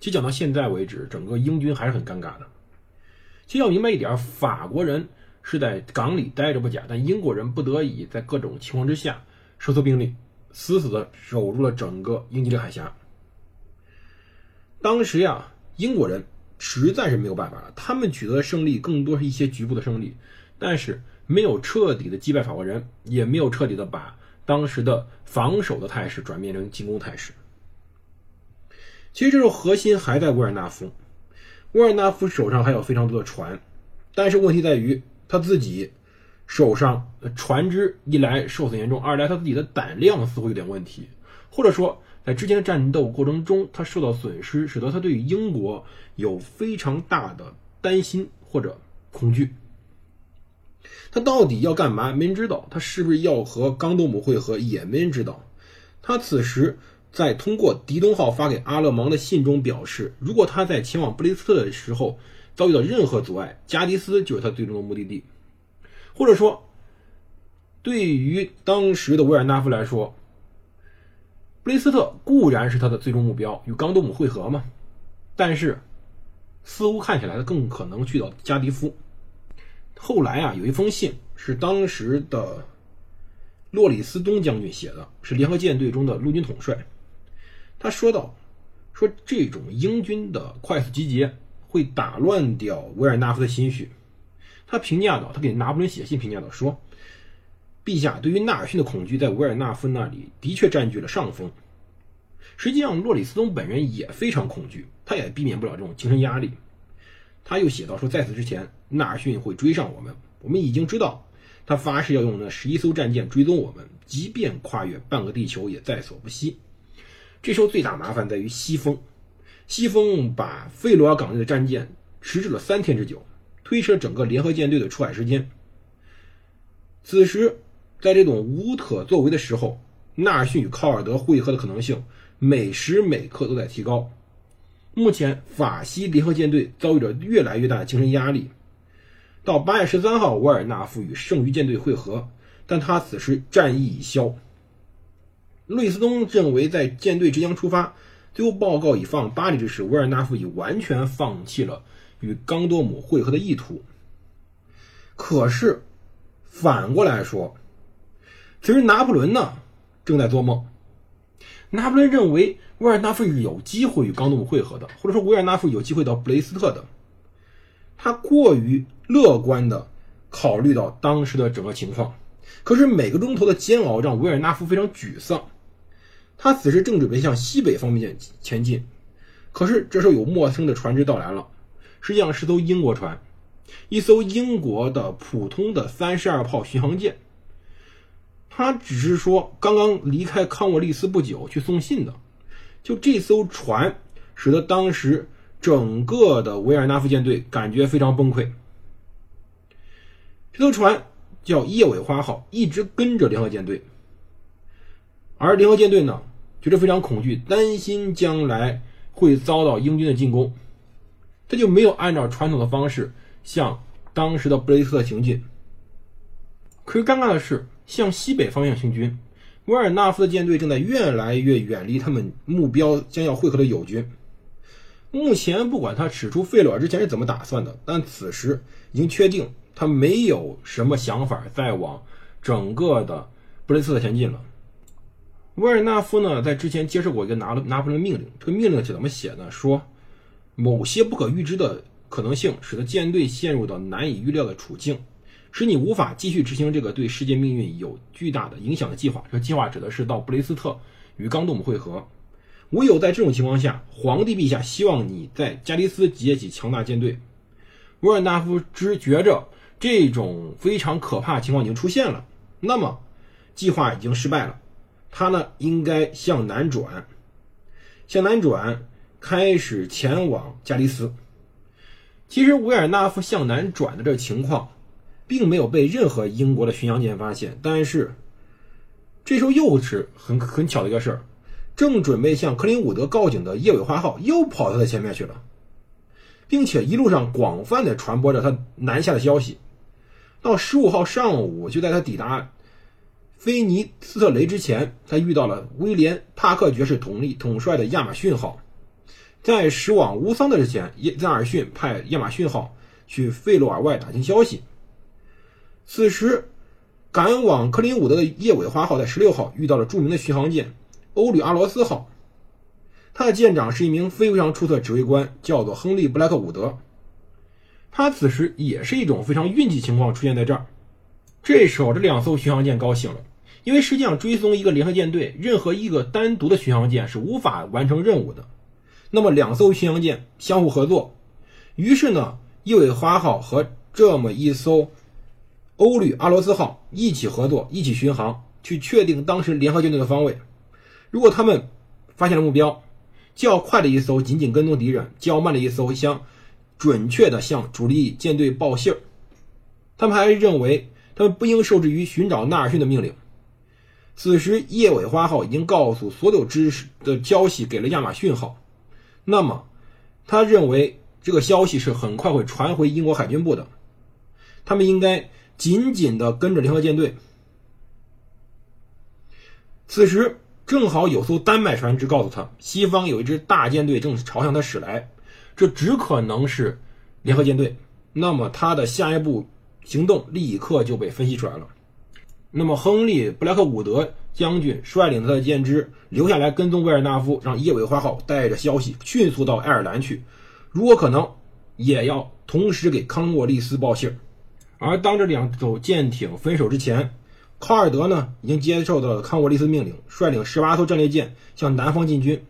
其实讲到现在为止，整个英军还是很尴尬的。其实要明白一点，法国人是在港里待着不假，但英国人不得已在各种情况之下。收缩兵力，死死的守住了整个英吉利海峡。当时呀，英国人实在是没有办法了。他们取得的胜利更多是一些局部的胜利，但是没有彻底的击败法国人，也没有彻底的把当时的防守的态势转变成进攻态势。其实这时候核心还在沃尔纳夫，沃尔纳夫手上还有非常多的船，但是问题在于他自己。手上船只一来受损严重，二来他自己的胆量似乎有点问题，或者说在之前的战斗过程中他受到损失，使得他对于英国有非常大的担心或者恐惧。他到底要干嘛？没人知道。他是不是要和冈多姆会合？也没人知道。他此时在通过狄东号发给阿勒芒的信中表示，如果他在前往布雷斯特的时候遭遇到任何阻碍，加迪斯就是他最终的目的地。或者说，对于当时的维尔纳夫来说，布雷斯特固然是他的最终目标，与冈多姆会合嘛。但是，似乎看起来他更可能去到加迪夫。后来啊，有一封信是当时的洛里斯东将军写的，是联合舰队中的陆军统帅。他说道：“说这种英军的快速集结会打乱掉维尔纳夫的心绪。”他评价道：“他给拿破仑写信评价道，说，陛下对于纳尔逊的恐惧在维尔纳夫那里的确占据了上风。实际上，洛里斯东本人也非常恐惧，他也避免不了这种精神压力。他又写道说，在此之前，纳尔逊会追上我们。我们已经知道，他发誓要用那十一艘战舰追踪我们，即便跨越半个地球也在所不惜。这时候最大麻烦在于西风，西风把费罗尔港内的战舰迟滞了三天之久。”推迟了整个联合舰队的出海时间。此时，在这种无可作为的时候，纳尔逊与考尔德会合的可能性每时每刻都在提高。目前，法西联合舰队遭遇着越来越大的精神压力。到八月十三号，沃尔纳夫与剩余舰队会合，但他此时战意已消。路易斯东认为，在舰队即将出发、最后报告已放巴黎之时，维尔纳夫已完全放弃了。与冈多姆会合的意图，可是反过来说，其实拿破仑呢正在做梦。拿破仑认为维尔纳夫是有机会与冈多姆会合的，或者说维尔纳夫有机会到布雷斯特的。他过于乐观的考虑到当时的整个情况，可是每个钟头的煎熬让维尔纳夫非常沮丧。他此时正准备向西北方面前进，可是这时候有陌生的船只到来了。实际上是艘英国船，一艘英国的普通的三十二炮巡航舰。他只是说刚刚离开康沃利斯不久去送信的。就这艘船，使得当时整个的维尔纳夫舰队感觉非常崩溃。这艘船叫叶尾花号，一直跟着联合舰队，而联合舰队呢，觉得非常恐惧，担心将来会遭到英军的进攻。他就没有按照传统的方式向当时的布雷斯特行进。可是尴尬的是，向西北方向行军，维尔纳夫的舰队正在越来越远离他们目标将要汇合的友军。目前，不管他使出费洛尔之前是怎么打算的，但此时已经确定他没有什么想法再往整个的布雷斯特前进了。维尔纳夫呢，在之前接受过一个拿了拿破仑命令，这个命令是怎么写呢？说。某些不可预知的可能性，使得舰队陷入到难以预料的处境，使你无法继续执行这个对世界命运有巨大的影响的计划。这个计划指的是到布雷斯特与冈多姆会合。唯有在这种情况下，皇帝陛下希望你在加迪斯集结起强大舰队。维尔纳夫知觉着这种非常可怕的情况已经出现了，那么计划已经失败了。他呢，应该向南转，向南转。开始前往加利斯。其实维尔纳夫向南转的这个情况，并没有被任何英国的巡洋舰发现。但是这时候又是很很巧的一个事儿，正准备向克林伍德告警的叶尾花号又跑到他前面去了，并且一路上广泛的传播着他南下的消息。到十五号上午，就在他抵达菲尼斯特雷之前，他遇到了威廉·帕克爵士统领统帅的亚马逊号。在驶往乌桑德之前，耶赞尔逊派亚马逊号去费洛尔外打听消息。此时，赶往克林伍德的叶尾花号在十六号遇到了著名的巡航舰欧吕阿罗斯号，他的舰长是一名非常出色指挥官，叫做亨利·布莱克伍德。他此时也是一种非常运气情况出现在这儿。这时候，这两艘巡航舰高兴了，因为实际上追踪一个联合舰队，任何一个单独的巡航舰是无法完成任务的。那么两艘巡洋舰相互合作，于是呢，叶尾花号和这么一艘欧吕阿罗斯号一起合作，一起巡航，去确定当时联合舰队的方位。如果他们发现了目标，较快的一艘紧紧跟踪敌人，较慢的一艘向准确的向主力舰队报信儿。他们还认为他们不应受制于寻找纳尔逊的命令。此时，叶尾花号已经告诉所有知识的消息给了亚马逊号。那么，他认为这个消息是很快会传回英国海军部的，他们应该紧紧的跟着联合舰队。此时正好有艘丹麦船只告诉他，西方有一支大舰队正朝向他驶来，这只可能是联合舰队。那么他的下一步行动立刻就被分析出来了。那么亨利·布莱克伍德。将军率领他的舰只留下来跟踪维尔纳夫，让叶尾花号带着消息迅速到爱尔兰去，如果可能，也要同时给康沃利斯报信。而当这两艘舰艇分手之前，考尔德呢已经接受到了康沃利斯命令，率领十八艘战列舰向南方进军。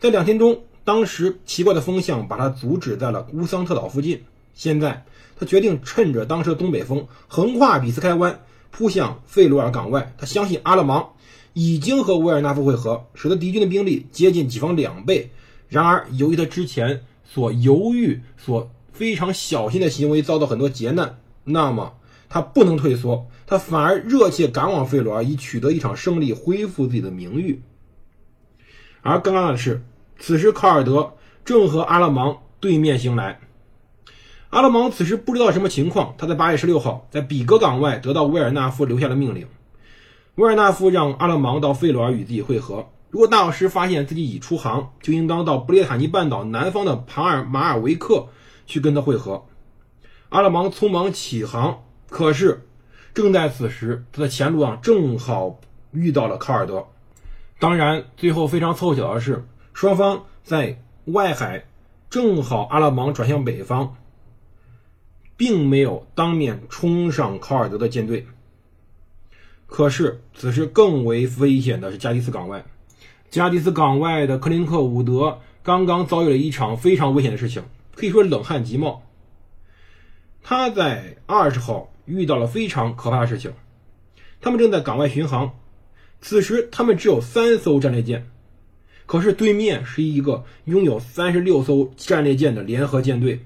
在两天中，当时奇怪的风向把他阻止在了乌桑特岛附近。现在，他决定趁着当时的东北风，横跨比斯开湾。扑向费罗尔港外，他相信阿勒芒已经和维尔纳夫会合，使得敌军的兵力接近己方两倍。然而，由于他之前所犹豫、所非常小心的行为遭到很多劫难，那么他不能退缩，他反而热切赶往费罗尔，以取得一场胜利，恢复自己的名誉。而尴尬的是，此时卡尔德正和阿勒芒对面行来。阿勒芒此时不知道什么情况，他在八月十六号在比格港外得到维尔纳夫留下的命令。维尔纳夫让阿勒芒到费罗尔与自己会合。如果大老师发现自己已出航，就应当到布列塔尼半岛南方的庞尔马尔维克去跟他会合。阿勒芒匆忙起航，可是正在此时，他的前路上正好遇到了卡尔德。当然，最后非常凑巧的是，双方在外海正好阿勒芒转向北方。并没有当面冲上考尔德的舰队。可是，此时更为危险的是加的斯港外。加的斯港外的克林克伍德刚刚遭遇了一场非常危险的事情，可以说冷汗直冒。他在二十号遇到了非常可怕的事情。他们正在港外巡航，此时他们只有三艘战列舰，可是对面是一个拥有三十六艘战列舰的联合舰队。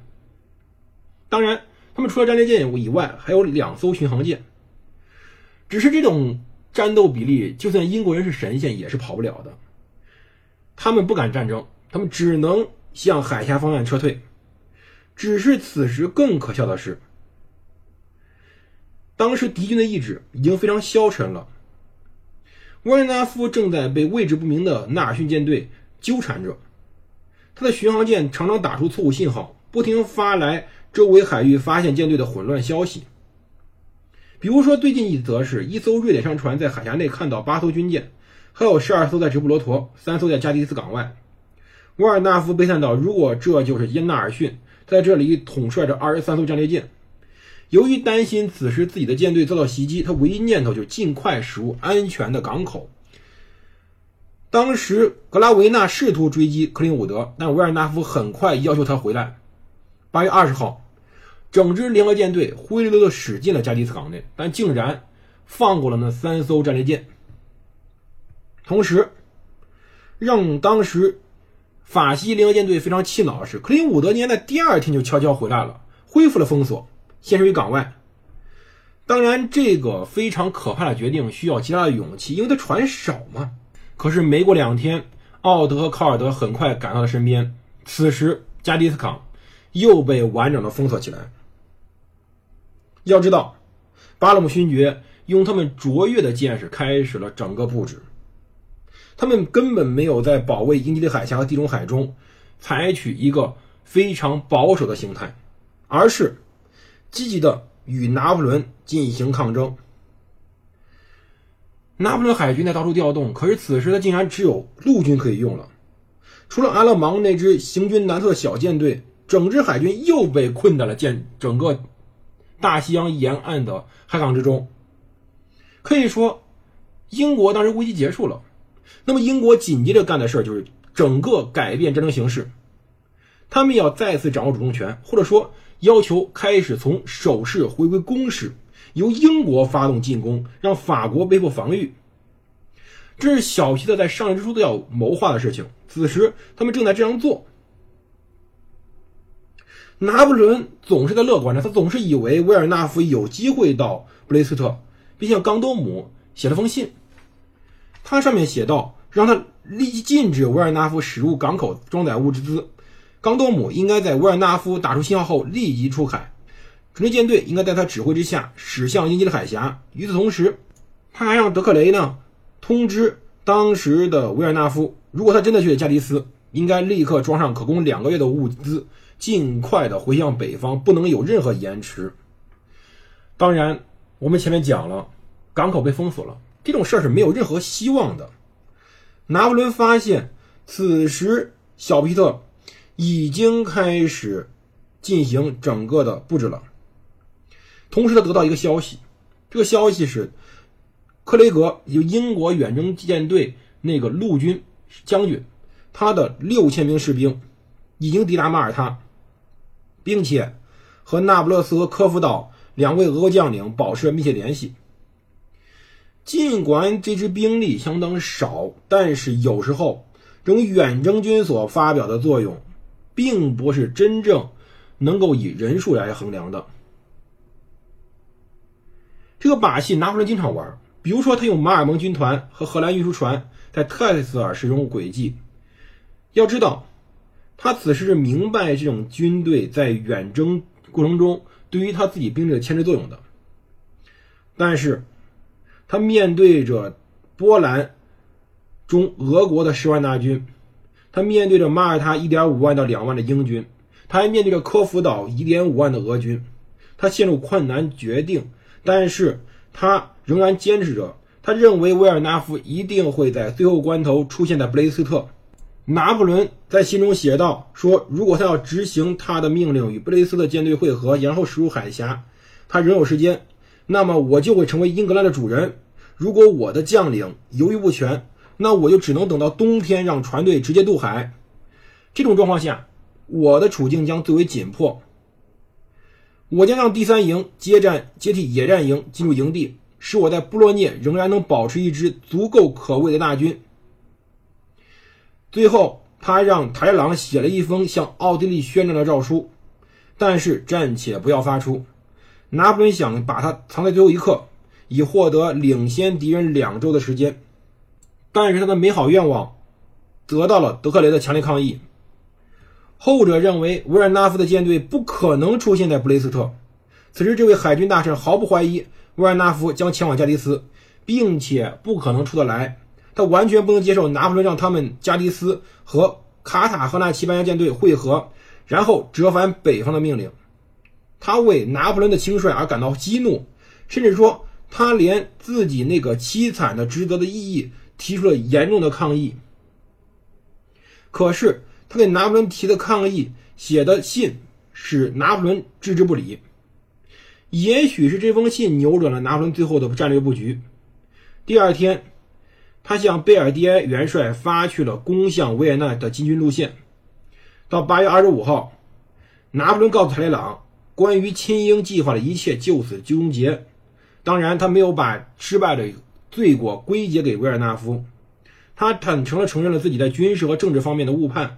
当然。他们除了战列舰以外，还有两艘巡航舰。只是这种战斗比例，就算英国人是神仙，也是跑不了的。他们不敢战争，他们只能向海峡方向撤退。只是此时更可笑的是，当时敌军的意志已经非常消沉了。沃尔纳夫正在被位置不明的纳尔逊舰队纠缠着，他的巡航舰常常打出错误信号，不停发来。周围海域发现舰队的混乱消息，比如说最近一则是一艘瑞典商船在海峡内看到八艘军舰，还有十二艘在直布罗陀，三艘在加的斯港外。沃尔纳夫悲叹道：“如果这就是耶纳尔逊，在这里统帅着二十三艘战列舰。”由于担心此时自己的舰队遭到袭击，他唯一念头就是尽快驶入安全的港口。当时格拉维纳试图追击克林伍德，但维尔纳夫很快要求他回来。八月二十号，整支联合舰队灰溜溜的驶进了加的斯港内，但竟然放过了那三艘战列舰，同时让当时法西联合舰队非常气恼的是，克林伍德年在第二天就悄悄回来了，恢复了封锁，现身于港外。当然，这个非常可怕的决定需要极大的勇气，因为他船少嘛。可是没过两天，奥德和考尔德很快赶到了身边。此时，加迪斯港又被完整的封锁起来。要知道，巴勒姆勋爵用他们卓越的见识开始了整个布置。他们根本没有在保卫英吉利海峡和地中海中采取一个非常保守的形态，而是积极的与拿破仑进行抗争。拿破仑海军在到处调动，可是此时他竟然只有陆军可以用了。除了阿勒芒那支行军南侧的小舰队，整支海军又被困在了舰整个大西洋沿岸的海港之中。可以说，英国当时危机结束了。那么，英国紧接着干的事儿就是整个改变战争形势，他们要再次掌握主动权，或者说要求开始从守势回归攻势，由英国发动进攻，让法国被迫防御。这是小皮特在上任之初都要谋划的事情。此时，他们正在这样做。拿破仑总是在乐观着，他总是以为维尔纳夫有机会到布雷斯特，并向冈多姆写了封信。他上面写道：“让他立即禁止维尔纳夫驶入港口装载物资。冈多姆应该在维尔纳夫打出信号后立即出海，整支舰队应该在他指挥之下驶向英吉利海峡。与此同时，他还让德克雷呢通知当时的维尔纳夫，如果他真的去了加的斯，应该立刻装上可供两个月的物资，尽快的回向北方，不能有任何延迟。当然，我们前面讲了，港口被封锁了。”这种事儿是没有任何希望的。拿破仑发现，此时小皮特已经开始进行整个的布置了。同时，他得到一个消息，这个消息是克雷格，就英国远征舰队那个陆军将军，他的六千名士兵已经抵达马耳他，并且和那不勒斯和科夫岛两位俄国将领保持密切联系。尽管这支兵力相当少，但是有时候这种远征军所发表的作用，并不是真正能够以人数来衡量的。这个把戏拿破仑经常玩，比如说他用马尔蒙军团和荷兰运输船在特塞斯尔使用诡计。要知道，他此时是明白这种军队在远征过程中对于他自己兵力的牵制作用的，但是。他面对着波兰中俄国的十万大军，他面对着马耳他一点五万到两万的英军，他还面对着科孚岛一点五万的俄军，他陷入困难决定，但是他仍然坚持着，他认为维尔纳夫一定会在最后关头出现在布雷斯特。拿破仑在信中写道：“说如果他要执行他的命令与布雷斯的舰队会合，然后驶入海峡，他仍有时间。”那么我就会成为英格兰的主人。如果我的将领犹豫不决，那我就只能等到冬天让船队直接渡海。这种状况下，我的处境将最为紧迫。我将让第三营接战接替野战营进入营地，使我在布洛涅仍然能保持一支足够可畏的大军。最后，他还让台朗写了一封向奥地利宣战的诏书，但是暂且不要发出。拿破仑想把它藏在最后一刻，以获得领先敌人两周的时间，但是他的美好愿望得到了德克雷的强烈抗议。后者认为维尔纳夫的舰队不可能出现在布雷斯特。此时，这位海军大臣毫不怀疑维尔纳夫将前往加的斯，并且不可能出得来。他完全不能接受拿破仑让他们加迪斯和卡塔赫纳西班牙舰队会合，然后折返北方的命令。他为拿破仑的轻率而感到激怒，甚至说他连自己那个凄惨的职责的意义提出了严重的抗议。可是他给拿破仑提的抗议写的信使拿破仑置之不理。也许是这封信扭转了拿破仑最后的战略布局。第二天，他向贝尔蒂埃元帅发去了攻向维也纳的进军路线。到八月二十五号，拿破仑告诉塔列朗。关于亲英计划的一切就此终结。当然，他没有把失败的罪过归结给维尔纳夫，他坦诚地承认了自己在军事和政治方面的误判，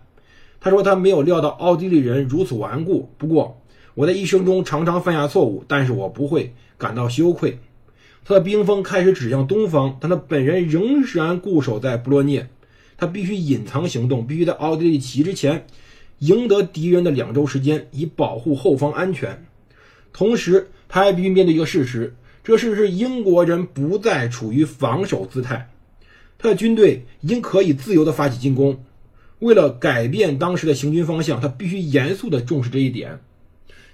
他说他没有料到奥地利人如此顽固。不过我在一生中常常犯下错误，但是我不会感到羞愧。他的兵锋开始指向东方，但他本人仍然固守在布洛涅。他必须隐藏行动，必须在奥地利起义之前赢得敌人的两周时间，以保护后方安全。同时，他还必须面对一个事实：这事是英国人不再处于防守姿态，他的军队已经可以自由地发起进攻。为了改变当时的行军方向，他必须严肃地重视这一点。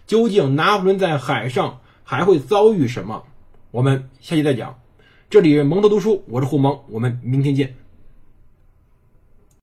究竟拿破仑在海上还会遭遇什么？我们下期再讲。这里蒙德读书，我是胡蒙，我们明天见。